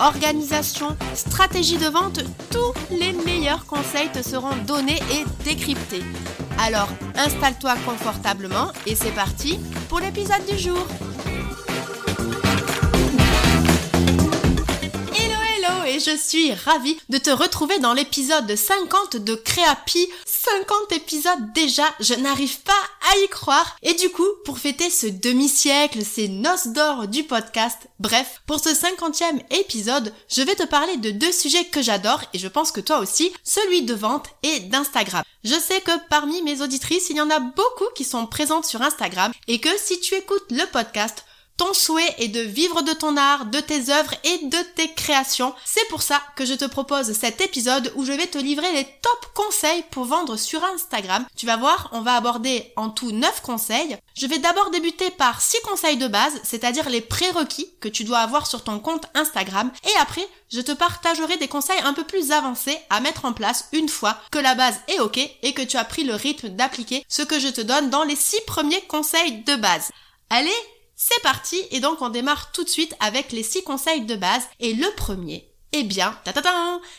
organisation, stratégie de vente, tous les meilleurs conseils te seront donnés et décryptés. Alors installe-toi confortablement et c'est parti pour l'épisode du jour. Et je suis ravie de te retrouver dans l'épisode 50 de Créapi. 50 épisodes déjà, je n'arrive pas à y croire. Et du coup, pour fêter ce demi-siècle, ces noces d'or du podcast, bref, pour ce 50e épisode, je vais te parler de deux sujets que j'adore et je pense que toi aussi, celui de vente et d'Instagram. Je sais que parmi mes auditrices, il y en a beaucoup qui sont présentes sur Instagram et que si tu écoutes le podcast, ton souhait est de vivre de ton art, de tes œuvres et de tes créations. C'est pour ça que je te propose cet épisode où je vais te livrer les top conseils pour vendre sur Instagram. Tu vas voir, on va aborder en tout 9 conseils. Je vais d'abord débuter par 6 conseils de base, c'est-à-dire les prérequis que tu dois avoir sur ton compte Instagram. Et après, je te partagerai des conseils un peu plus avancés à mettre en place une fois que la base est ok et que tu as pris le rythme d'appliquer ce que je te donne dans les 6 premiers conseils de base. Allez, c'est parti et donc on démarre tout de suite avec les six conseils de base et le premier, eh bien,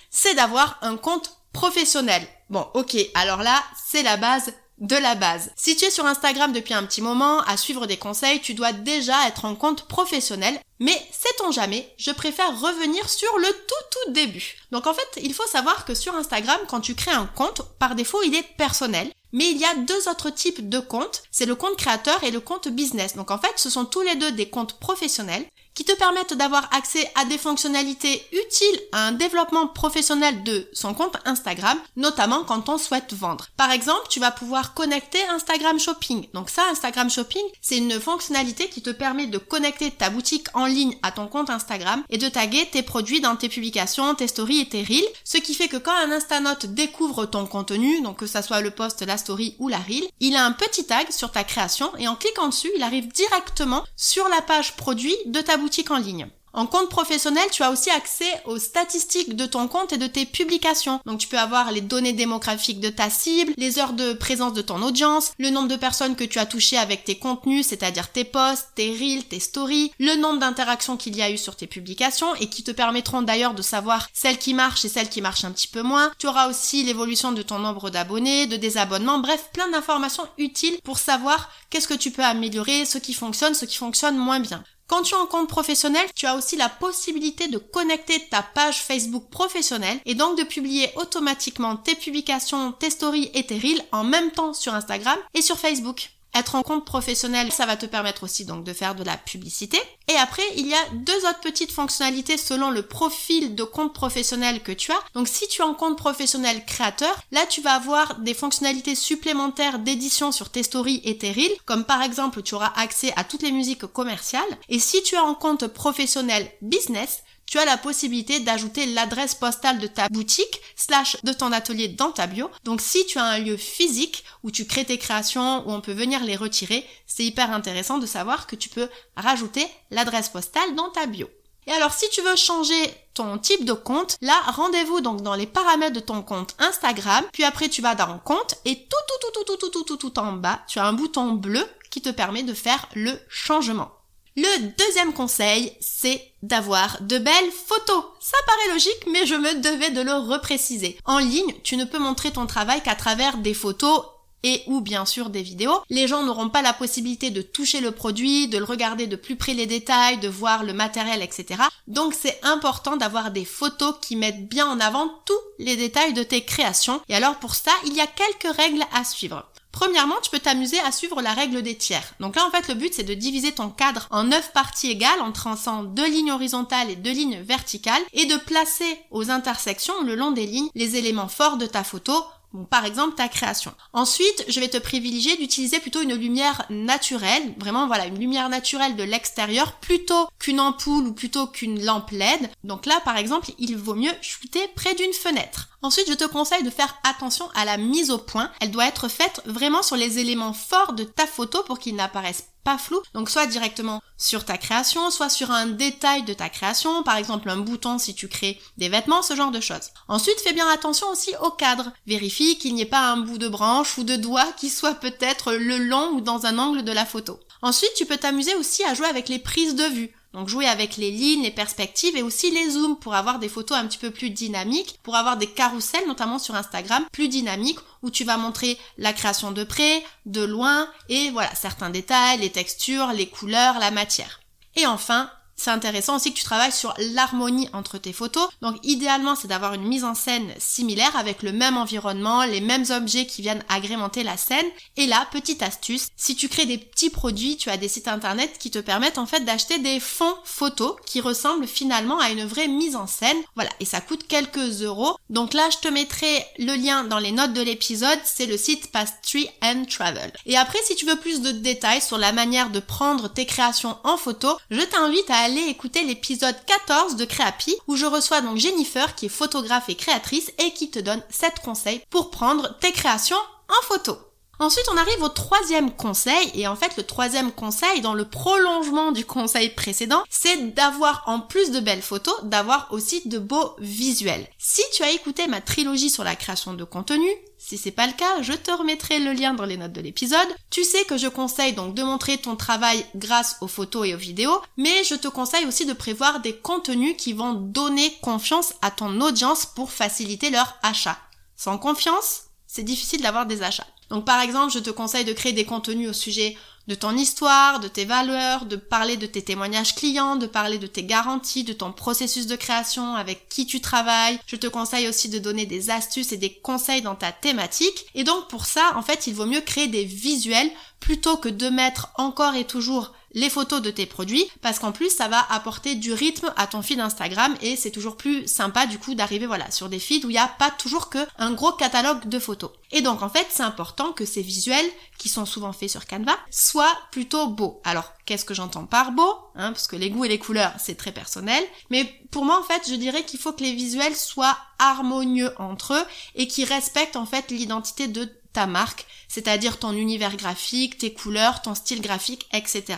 c'est d'avoir un compte professionnel. Bon, ok, alors là, c'est la base de la base. Si tu es sur Instagram depuis un petit moment à suivre des conseils, tu dois déjà être en compte professionnel. Mais sait-on jamais, je préfère revenir sur le tout tout début. Donc en fait, il faut savoir que sur Instagram, quand tu crées un compte, par défaut, il est personnel. Mais il y a deux autres types de comptes, c'est le compte créateur et le compte business. Donc en fait, ce sont tous les deux des comptes professionnels qui te permettent d'avoir accès à des fonctionnalités utiles à un développement professionnel de son compte Instagram, notamment quand on souhaite vendre. Par exemple, tu vas pouvoir connecter Instagram Shopping. Donc ça, Instagram Shopping, c'est une fonctionnalité qui te permet de connecter ta boutique en ligne à ton compte Instagram et de taguer tes produits dans tes publications, tes stories et tes reels, ce qui fait que quand un Instanote découvre ton contenu, donc que ça soit le post, la story ou la reel, il a un petit tag sur ta création et en cliquant dessus, il arrive directement sur la page produit de ta boutique en ligne. En compte professionnel, tu as aussi accès aux statistiques de ton compte et de tes publications. Donc tu peux avoir les données démographiques de ta cible, les heures de présence de ton audience, le nombre de personnes que tu as touchées avec tes contenus, c'est-à-dire tes posts, tes reels, tes stories, le nombre d'interactions qu'il y a eu sur tes publications et qui te permettront d'ailleurs de savoir celles qui marchent et celles qui marchent un petit peu moins. Tu auras aussi l'évolution de ton nombre d'abonnés, de désabonnements, bref, plein d'informations utiles pour savoir qu'est-ce que tu peux améliorer, ce qui fonctionne, ce qui fonctionne moins bien. Quand tu es en compte professionnel, tu as aussi la possibilité de connecter ta page Facebook professionnelle et donc de publier automatiquement tes publications, tes stories et tes reels en même temps sur Instagram et sur Facebook. Être en compte professionnel, ça va te permettre aussi donc de faire de la publicité. Et après, il y a deux autres petites fonctionnalités selon le profil de compte professionnel que tu as. Donc si tu es en compte professionnel créateur, là tu vas avoir des fonctionnalités supplémentaires d'édition sur tes stories et tes reels, comme par exemple tu auras accès à toutes les musiques commerciales. Et si tu es en compte professionnel business, tu as la possibilité d'ajouter l'adresse postale de ta boutique slash de ton atelier dans ta bio. Donc si tu as un lieu physique où tu crées tes créations, où on peut venir les retirer, c'est hyper intéressant de savoir que tu peux rajouter l'adresse postale dans ta bio. Et alors si tu veux changer ton type de compte, là rendez-vous donc dans les paramètres de ton compte Instagram, puis après tu vas dans compte et tout tout tout tout tout tout tout tout tout en bas, tu as un bouton bleu qui te permet de faire le changement. Le deuxième conseil, c'est d'avoir de belles photos. Ça paraît logique, mais je me devais de le repréciser. En ligne, tu ne peux montrer ton travail qu'à travers des photos et ou bien sûr des vidéos. Les gens n'auront pas la possibilité de toucher le produit, de le regarder de plus près les détails, de voir le matériel, etc. Donc c'est important d'avoir des photos qui mettent bien en avant tous les détails de tes créations. Et alors pour ça, il y a quelques règles à suivre. Premièrement, tu peux t'amuser à suivre la règle des tiers. Donc là, en fait, le but, c'est de diviser ton cadre en 9 parties égales en traçant deux lignes horizontales et deux lignes verticales et de placer aux intersections, le long des lignes, les éléments forts de ta photo par exemple ta création. Ensuite, je vais te privilégier d'utiliser plutôt une lumière naturelle, vraiment voilà, une lumière naturelle de l'extérieur plutôt qu'une ampoule ou plutôt qu'une lampe LED. Donc là, par exemple, il vaut mieux shooter près d'une fenêtre. Ensuite, je te conseille de faire attention à la mise au point. Elle doit être faite vraiment sur les éléments forts de ta photo pour qu'ils n'apparaissent pas flous. Donc soit directement sur ta création, soit sur un détail de ta création, par exemple un bouton si tu crées des vêtements, ce genre de choses. Ensuite, fais bien attention aussi au cadre. Vérifie qu'il n'y ait pas un bout de branche ou de doigt qui soit peut-être le long ou dans un angle de la photo. Ensuite, tu peux t'amuser aussi à jouer avec les prises de vue. Donc jouer avec les lignes, les perspectives et aussi les zooms pour avoir des photos un petit peu plus dynamiques, pour avoir des carousels notamment sur Instagram plus dynamiques où tu vas montrer la création de près, de loin et voilà certains détails, les textures, les couleurs, la matière. Et enfin, c'est intéressant aussi que tu travailles sur l'harmonie entre tes photos. Donc idéalement, c'est d'avoir une mise en scène similaire avec le même environnement, les mêmes objets qui viennent agrémenter la scène. Et là, petite astuce, si tu crées des petits produits, tu as des sites internet qui te permettent en fait d'acheter des fonds photos qui ressemblent finalement à une vraie mise en scène. Voilà, et ça coûte quelques euros. Donc là, je te mettrai le lien dans les notes de l'épisode, c'est le site Pastry and Travel. Et après, si tu veux plus de détails sur la manière de prendre tes créations en photo, je t'invite à aller écouter l'épisode 14 de Créapi où je reçois donc Jennifer qui est photographe et créatrice et qui te donne 7 conseils pour prendre tes créations en photo. Ensuite, on arrive au troisième conseil, et en fait, le troisième conseil, dans le prolongement du conseil précédent, c'est d'avoir, en plus de belles photos, d'avoir aussi de beaux visuels. Si tu as écouté ma trilogie sur la création de contenu, si c'est pas le cas, je te remettrai le lien dans les notes de l'épisode. Tu sais que je conseille donc de montrer ton travail grâce aux photos et aux vidéos, mais je te conseille aussi de prévoir des contenus qui vont donner confiance à ton audience pour faciliter leur achat. Sans confiance, c'est difficile d'avoir des achats. Donc par exemple, je te conseille de créer des contenus au sujet de ton histoire, de tes valeurs, de parler de tes témoignages clients, de parler de tes garanties, de ton processus de création, avec qui tu travailles. Je te conseille aussi de donner des astuces et des conseils dans ta thématique. Et donc pour ça, en fait, il vaut mieux créer des visuels plutôt que de mettre encore et toujours les photos de tes produits parce qu'en plus ça va apporter du rythme à ton feed Instagram et c'est toujours plus sympa du coup d'arriver voilà sur des feeds où il n'y a pas toujours que un gros catalogue de photos. Et donc en fait c'est important que ces visuels qui sont souvent faits sur Canva soient plutôt beaux. Alors qu'est-ce que j'entends par beau hein, Parce que les goûts et les couleurs c'est très personnel. Mais pour moi en fait je dirais qu'il faut que les visuels soient harmonieux entre eux et qui respectent en fait l'identité de ta marque, c'est-à-dire ton univers graphique, tes couleurs, ton style graphique, etc.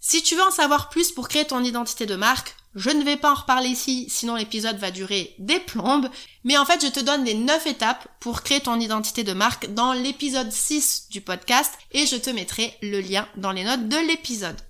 Si tu veux en savoir plus pour créer ton identité de marque, je ne vais pas en reparler ici, sinon l'épisode va durer des plombes. Mais en fait, je te donne les 9 étapes pour créer ton identité de marque dans l'épisode 6 du podcast et je te mettrai le lien dans les notes de l'épisode.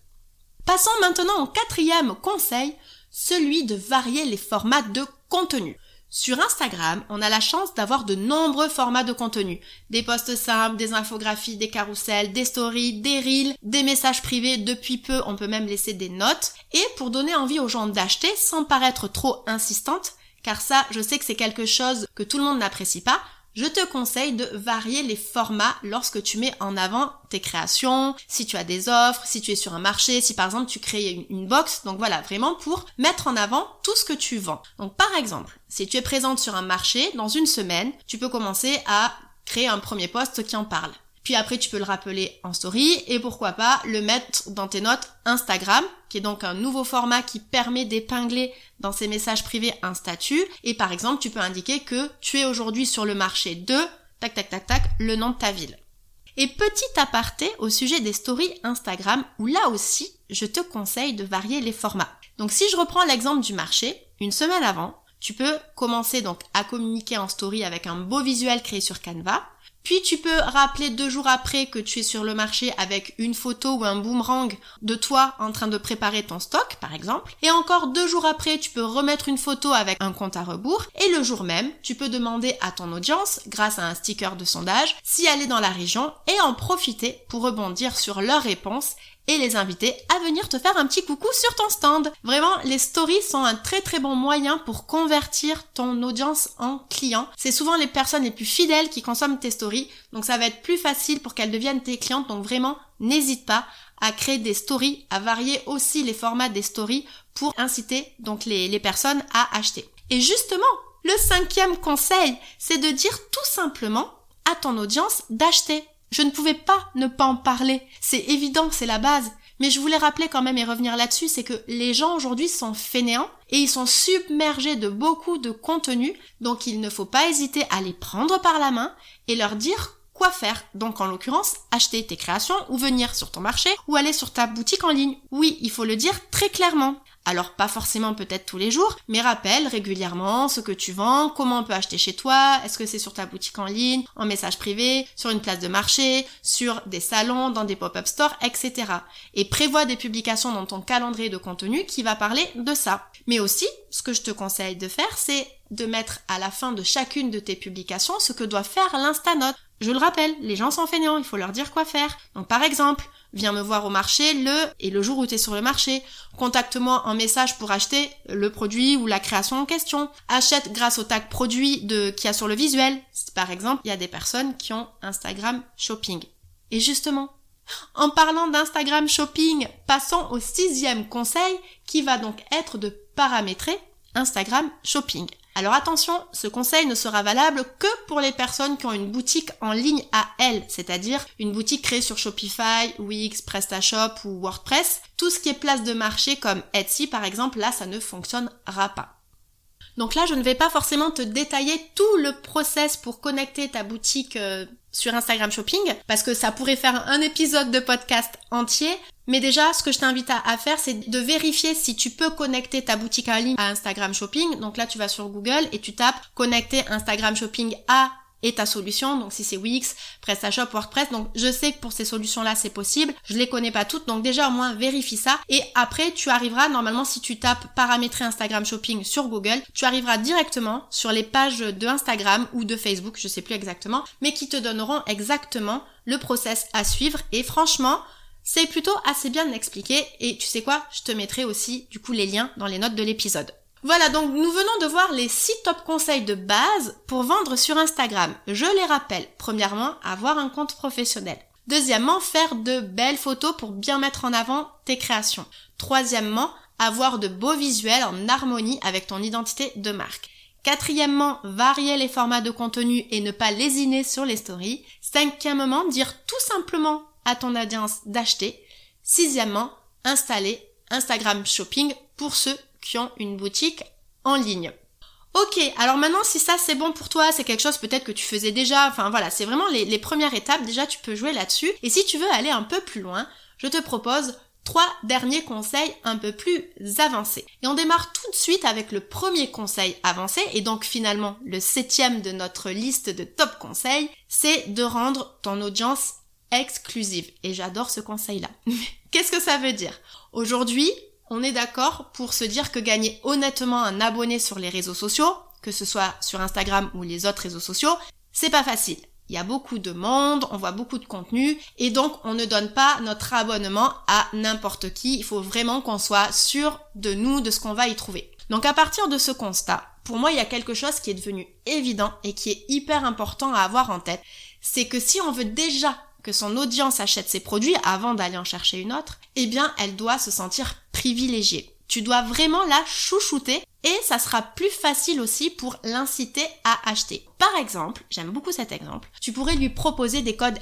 Passons maintenant au quatrième conseil, celui de varier les formats de contenu. Sur Instagram, on a la chance d'avoir de nombreux formats de contenu. Des posts simples, des infographies, des carousels, des stories, des reels, des messages privés. Depuis peu, on peut même laisser des notes. Et pour donner envie aux gens d'acheter sans paraître trop insistante, car ça, je sais que c'est quelque chose que tout le monde n'apprécie pas, je te conseille de varier les formats lorsque tu mets en avant tes créations, si tu as des offres, si tu es sur un marché, si par exemple tu crées une, box. Donc voilà, vraiment pour mettre en avant tout ce que tu vends. Donc par exemple, si tu es présente sur un marché, dans une semaine, tu peux commencer à créer un premier post qui en parle. Puis après, tu peux le rappeler en story et pourquoi pas le mettre dans tes notes Instagram, qui est donc un nouveau format qui permet d'épingler dans ses messages privés un statut. Et par exemple, tu peux indiquer que tu es aujourd'hui sur le marché de tac tac tac tac le nom de ta ville. Et petit aparté au sujet des stories Instagram, où là aussi, je te conseille de varier les formats. Donc si je reprends l'exemple du marché, une semaine avant, tu peux commencer donc à communiquer en story avec un beau visuel créé sur Canva. Puis tu peux rappeler deux jours après que tu es sur le marché avec une photo ou un boomerang de toi en train de préparer ton stock, par exemple. Et encore deux jours après, tu peux remettre une photo avec un compte à rebours. Et le jour même, tu peux demander à ton audience, grâce à un sticker de sondage, si elle est dans la région et en profiter pour rebondir sur leurs réponses et les inviter à venir te faire un petit coucou sur ton stand. Vraiment, les stories sont un très très bon moyen pour convertir ton audience en client. C'est souvent les personnes les plus fidèles qui consomment tes stories, donc ça va être plus facile pour qu'elles deviennent tes clientes. Donc vraiment, n'hésite pas à créer des stories, à varier aussi les formats des stories pour inciter donc les, les personnes à acheter. Et justement, Le cinquième conseil, c'est de dire tout simplement à ton audience d'acheter. Je ne pouvais pas ne pas en parler. C'est évident, c'est la base. Mais je voulais rappeler quand même et revenir là-dessus, c'est que les gens aujourd'hui sont fainéants et ils sont submergés de beaucoup de contenu, donc il ne faut pas hésiter à les prendre par la main et leur dire quoi faire. Donc en l'occurrence, acheter tes créations ou venir sur ton marché ou aller sur ta boutique en ligne. Oui, il faut le dire très clairement. Alors pas forcément peut-être tous les jours, mais rappelle régulièrement ce que tu vends, comment on peut acheter chez toi, est-ce que c'est sur ta boutique en ligne, en message privé, sur une place de marché, sur des salons, dans des pop-up stores, etc. Et prévois des publications dans ton calendrier de contenu qui va parler de ça. Mais aussi, ce que je te conseille de faire, c'est de mettre à la fin de chacune de tes publications ce que doit faire l'Instanote. Je le rappelle, les gens sont fainéants, il faut leur dire quoi faire. Donc par exemple, viens me voir au marché le et le jour où tu es sur le marché. Contacte-moi en message pour acheter le produit ou la création en question. Achète grâce au tag produit de qu'il y a sur le visuel. Par exemple, il y a des personnes qui ont Instagram Shopping. Et justement, en parlant d'Instagram Shopping, passons au sixième conseil qui va donc être de paramétrer Instagram Shopping. Alors attention, ce conseil ne sera valable que pour les personnes qui ont une boutique en ligne à elles, c'est-à-dire une boutique créée sur Shopify, Wix, PrestaShop ou WordPress. Tout ce qui est place de marché comme Etsy par exemple, là ça ne fonctionnera pas. Donc là, je ne vais pas forcément te détailler tout le process pour connecter ta boutique euh, sur Instagram Shopping, parce que ça pourrait faire un épisode de podcast entier. Mais déjà, ce que je t'invite à, faire, c'est de vérifier si tu peux connecter ta boutique en ligne à Instagram Shopping. Donc là, tu vas sur Google et tu tapes connecter Instagram Shopping à et ta solution. Donc si c'est Wix, PrestaShop, WordPress. Donc je sais que pour ces solutions-là, c'est possible. Je les connais pas toutes. Donc déjà au moins vérifie ça. Et après, tu arriveras, normalement, si tu tapes paramétrer Instagram Shopping sur Google, tu arriveras directement sur les pages de Instagram ou de Facebook, je sais plus exactement, mais qui te donneront exactement le process à suivre. Et franchement, c'est plutôt assez bien expliqué. Et tu sais quoi? Je te mettrai aussi, du coup, les liens dans les notes de l'épisode. Voilà, donc nous venons de voir les 6 top conseils de base pour vendre sur Instagram. Je les rappelle. Premièrement, avoir un compte professionnel. Deuxièmement, faire de belles photos pour bien mettre en avant tes créations. Troisièmement, avoir de beaux visuels en harmonie avec ton identité de marque. Quatrièmement, varier les formats de contenu et ne pas lésiner sur les stories. Cinquièmement, dire tout simplement à ton audience d'acheter. Sixièmement, installer Instagram Shopping pour ceux qui une boutique en ligne. Ok, alors maintenant si ça c'est bon pour toi, c'est quelque chose peut-être que tu faisais déjà, enfin voilà, c'est vraiment les, premières étapes, déjà tu peux jouer là-dessus. Et si tu veux aller un peu plus loin, je te propose trois derniers conseils un peu plus avancés. Et on démarre tout de suite avec le premier conseil avancé, et donc finalement le septième de notre liste de top conseils, c'est de rendre ton audience exclusive. Et j'adore ce conseil-là. Qu'est-ce que ça veut dire? Aujourd'hui, on est d'accord pour se dire que gagner honnêtement un abonné sur les réseaux sociaux, que ce soit sur Instagram ou les autres réseaux sociaux, c'est pas facile. Il y a beaucoup de monde, on voit beaucoup de contenu, et donc on ne donne pas notre abonnement à n'importe qui. Il faut vraiment qu'on soit sûr de nous, de ce qu'on va y trouver. Donc à partir de ce constat, pour moi il y a quelque chose qui est devenu évident et qui est hyper important à avoir en tête, c'est que si on veut déjà que son audience achète ses produits avant d'aller en chercher une autre, eh bien elle doit se sentir privilégiée. Tu dois vraiment la chouchouter et ça sera plus facile aussi pour l'inciter à acheter. Par exemple, j'aime beaucoup cet exemple, tu pourrais lui proposer des codes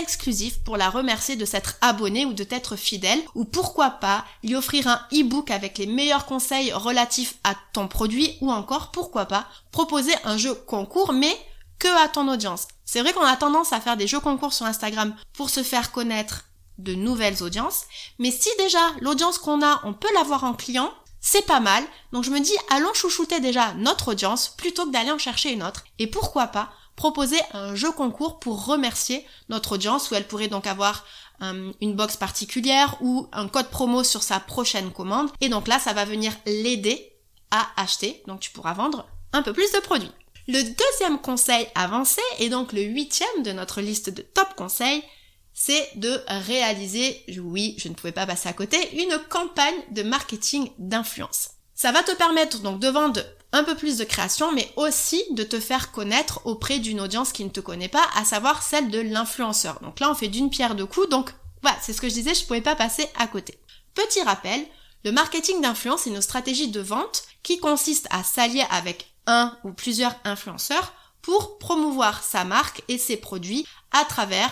exclusifs pour la remercier de s'être abonnée ou de t'être fidèle ou pourquoi pas lui offrir un e-book avec les meilleurs conseils relatifs à ton produit ou encore pourquoi pas proposer un jeu concours mais que à ton audience. C'est vrai qu'on a tendance à faire des jeux concours sur Instagram pour se faire connaître de nouvelles audiences, mais si déjà l'audience qu'on a, on peut l'avoir en client, c'est pas mal. Donc je me dis, allons chouchouter déjà notre audience plutôt que d'aller en chercher une autre. Et pourquoi pas proposer un jeu concours pour remercier notre audience où elle pourrait donc avoir euh, une box particulière ou un code promo sur sa prochaine commande. Et donc là, ça va venir l'aider à acheter. Donc tu pourras vendre un peu plus de produits. Le deuxième conseil avancé, et donc le huitième de notre liste de top conseils, c'est de réaliser, oui, je ne pouvais pas passer à côté, une campagne de marketing d'influence. Ça va te permettre donc de vendre un peu plus de création, mais aussi de te faire connaître auprès d'une audience qui ne te connaît pas, à savoir celle de l'influenceur. Donc là, on fait d'une pierre deux coups, donc voilà, c'est ce que je disais, je ne pouvais pas passer à côté. Petit rappel, Le marketing d'influence est une stratégie de vente qui consiste à s'allier avec un ou plusieurs influenceurs pour promouvoir sa marque et ses produits à travers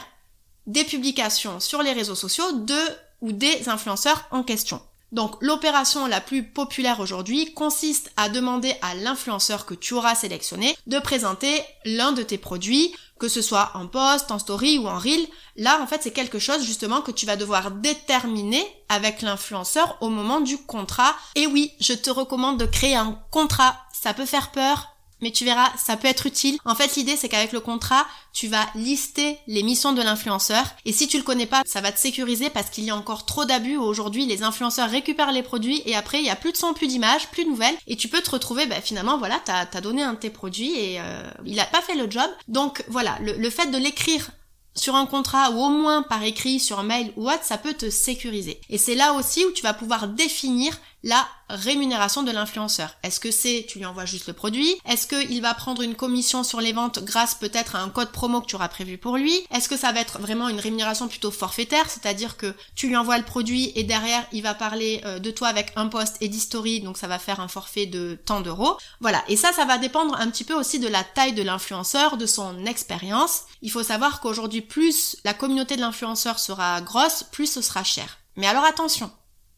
des publications sur les réseaux sociaux de ou des influenceurs en question. Donc l'opération la plus populaire aujourd'hui consiste à demander à l'influenceur que tu auras sélectionné de présenter l'un de tes produits, que ce soit en post, en story ou en reel. Là en fait c'est quelque chose justement que tu vas devoir déterminer avec l'influenceur au moment du contrat. Et oui, je te recommande de créer un contrat. Ça peut faire peur, mais tu verras, ça peut être utile. En fait, l'idée, c'est qu'avec le contrat, tu vas lister les missions de l'influenceur. Et si tu le connais pas, ça va te sécuriser parce qu'il y a encore trop d'abus. Aujourd'hui, les influenceurs récupèrent les produits et après, il y a plus de son, plus d'images, plus de nouvelles. Et tu peux te retrouver, bah, finalement, voilà, t'as as donné un de tes produits et euh, il a pas fait le job. Donc voilà, le, le fait de l'écrire sur un contrat ou au moins par écrit, sur un mail ou autre, ça peut te sécuriser. Et c'est là aussi où tu vas pouvoir définir la rémunération de l'influenceur. Est-ce que c'est tu lui envoies juste le produit? Est-ce qu'il va prendre une commission sur les ventes grâce peut-être à un code promo que tu auras prévu pour lui? Est-ce que ça va être vraiment une rémunération plutôt forfaitaire, c'est-à-dire que tu lui envoies le produit et derrière il va parler euh, de toi avec un post et d'history, donc ça va faire un forfait de tant d'euros. Voilà, et ça ça va dépendre un petit peu aussi de la taille de l'influenceur, de son expérience. Il faut savoir qu'aujourd'hui plus la communauté de l'influenceur sera grosse, plus ce sera cher. Mais alors attention,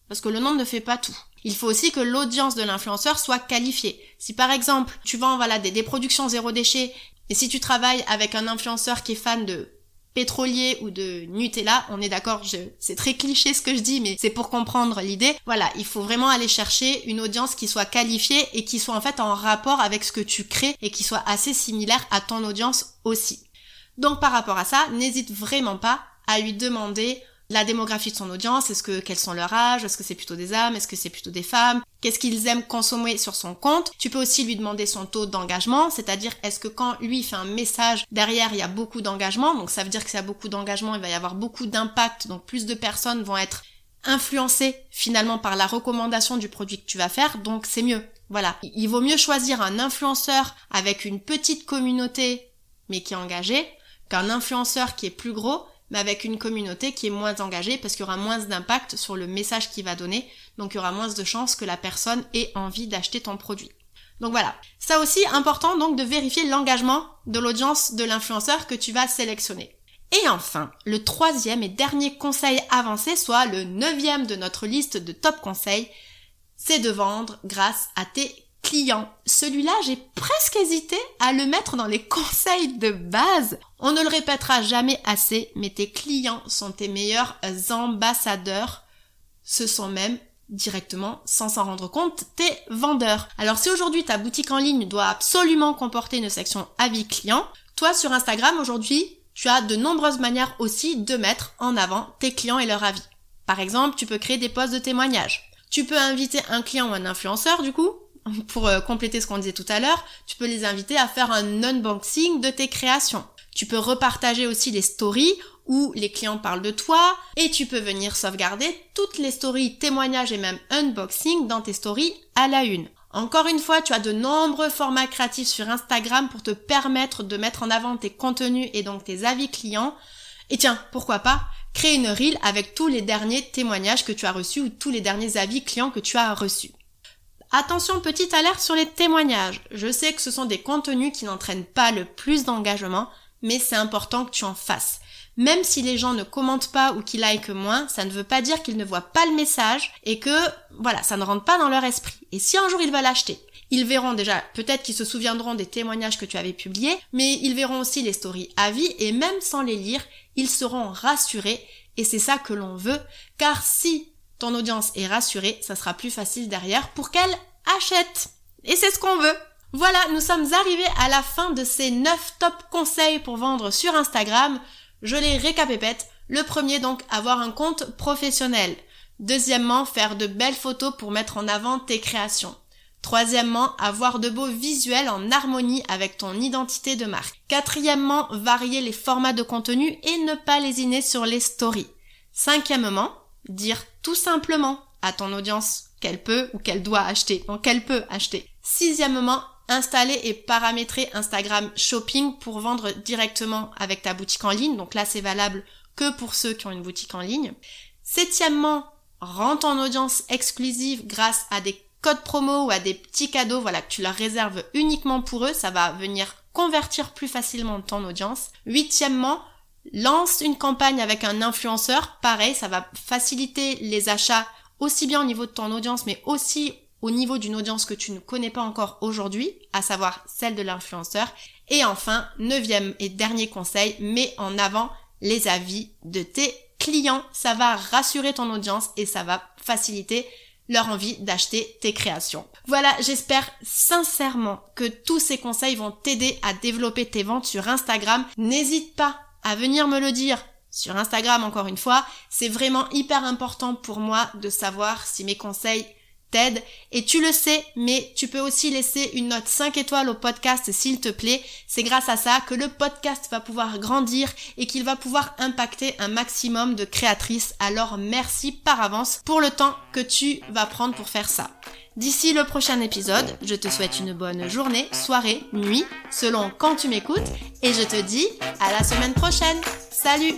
parce que le nombre ne fait pas tout. Il faut aussi que l'audience de l'influenceur soit qualifiée. Si par exemple tu vends voilà des, des productions zéro déchet et si tu travailles avec un influenceur qui est fan de pétrolier ou de Nutella, on est d'accord, c'est très cliché ce que je dis, mais c'est pour comprendre l'idée. Voilà, il faut vraiment aller chercher une audience qui soit qualifiée et qui soit en fait en rapport avec ce que tu crées et qui soit assez similaire à ton audience aussi. Donc par rapport à ça, n'hésite vraiment pas à lui demander la démographie de son audience, est-ce que quels sont leurs âges, est-ce que c'est plutôt des hommes, est-ce que c'est plutôt des femmes, qu'est-ce qu'ils aiment consommer sur son compte. Tu peux aussi lui demander son taux d'engagement, c'est-à-dire est-ce que quand lui fait un message derrière il y a beaucoup d'engagement, donc ça veut dire que s'il y a beaucoup d'engagement, il va y avoir beaucoup d'impact, donc plus de personnes vont être influencées finalement par la recommandation du produit que tu vas faire, donc c'est mieux. Voilà, il vaut mieux choisir un influenceur avec une petite communauté mais qui est engagé qu'un influenceur qui est plus gros mais avec une communauté qui est moins engagée parce qu'il y aura moins d'impact sur le message qu'il va donner, donc il y aura moins de chances que la personne ait envie d'acheter ton produit. Donc voilà. Ça aussi, important donc de vérifier l'engagement de l'audience de l'influenceur que tu vas sélectionner. Et enfin, le troisième et dernier conseil avancé, soit le neuvième de notre liste de top conseils, c'est de vendre grâce à tes client. Celui-là, j'ai presque hésité à le mettre dans les conseils de base. On ne le répétera jamais assez, mais tes clients sont tes meilleurs ambassadeurs. Ce sont même directement, sans s'en rendre compte, tes vendeurs. Alors si aujourd'hui ta boutique en ligne doit absolument comporter une section avis client, toi sur Instagram aujourd'hui, tu as de nombreuses manières aussi de mettre en avant tes clients et leur avis. Par exemple, tu peux créer des posts de témoignages. Tu peux inviter un client ou un influenceur du coup pour euh, compléter ce qu'on disait tout à l'heure, tu peux les inviter à faire un unboxing de tes créations. Tu peux repartager aussi les stories où les clients parlent de toi et tu peux venir sauvegarder toutes les stories, témoignages et même unboxing dans tes stories à la une. Encore une fois, tu as de nombreux formats créatifs sur Instagram pour te permettre de mettre en avant tes contenus et donc tes avis clients. Et tiens, pourquoi pas créer une reel avec tous les derniers témoignages que tu as reçus ou tous les derniers avis clients que tu as reçus. Attention, petite alerte sur les témoignages. Je sais que ce sont des contenus qui n'entraînent pas le plus d'engagement, mais c'est important que tu en fasses. Même si les gens ne commentent pas ou qu'ils like moins, ça ne veut pas dire qu'ils ne voient pas le message et que, voilà, ça ne rentre pas dans leur esprit. Et si un jour ils veulent acheter, ils verront déjà, peut-être qu'ils se souviendront des témoignages que tu avais publiés, mais ils verront aussi les stories à vie et même sans les lire, ils seront rassurés et c'est ça que l'on veut, car si ton audience est rassurée, ça sera plus facile derrière pour qu'elle achète. Et c'est ce qu'on veut. Voilà, nous sommes arrivés à la fin de ces 9 top conseils pour vendre sur Instagram. Je les récapépète. Le premier donc, avoir un compte professionnel. Deuxièmement, faire de belles photos pour mettre en avant tes créations. Troisièmement, avoir de beaux visuels en harmonie avec ton identité de marque. Quatrièmement, varier les formats de contenu et ne pas lésiner sur les stories. Cinquièmement, dire tout simplement à ton audience qu'elle peut ou qu'elle doit acheter, donc qu'elle peut acheter. Sixièmement, installer et paramétrer Instagram Shopping pour vendre directement avec ta boutique en ligne. Donc là, c'est valable que pour ceux qui ont une boutique en ligne. Septièmement, rends ton audience exclusive grâce à des codes promo ou à des petits cadeaux, voilà, que tu leur réserves uniquement pour eux, ça va venir convertir plus facilement ton audience. Huitièmement, lance une campagne avec un influenceur, pareil, ça va faciliter les achats aussi bien au niveau de ton audience, mais aussi au niveau d'une audience que tu ne connais pas encore aujourd'hui, à savoir celle de l'influenceur. Et enfin, neuvième et dernier conseil, mets en avant les avis de tes clients. Ça va rassurer ton audience et ça va faciliter leur envie d'acheter tes créations. Voilà, j'espère sincèrement que tous ces conseils vont t'aider à développer tes ventes sur Instagram. N'hésite pas à venir me le dire sur Instagram encore une fois. C'est vraiment hyper important pour moi de savoir si mes conseils t'aide. Et tu le sais, mais tu peux aussi laisser une note 5 étoiles au podcast s'il te plaît. C'est grâce à ça que le podcast va pouvoir grandir et qu'il va pouvoir impacter un maximum de créatrices. Alors merci par avance pour le temps que tu vas prendre pour faire ça. D'ici le prochain épisode, je te souhaite une bonne journée, soirée, nuit, selon quand tu m'écoutes, et je te dis à la semaine prochaine. Salut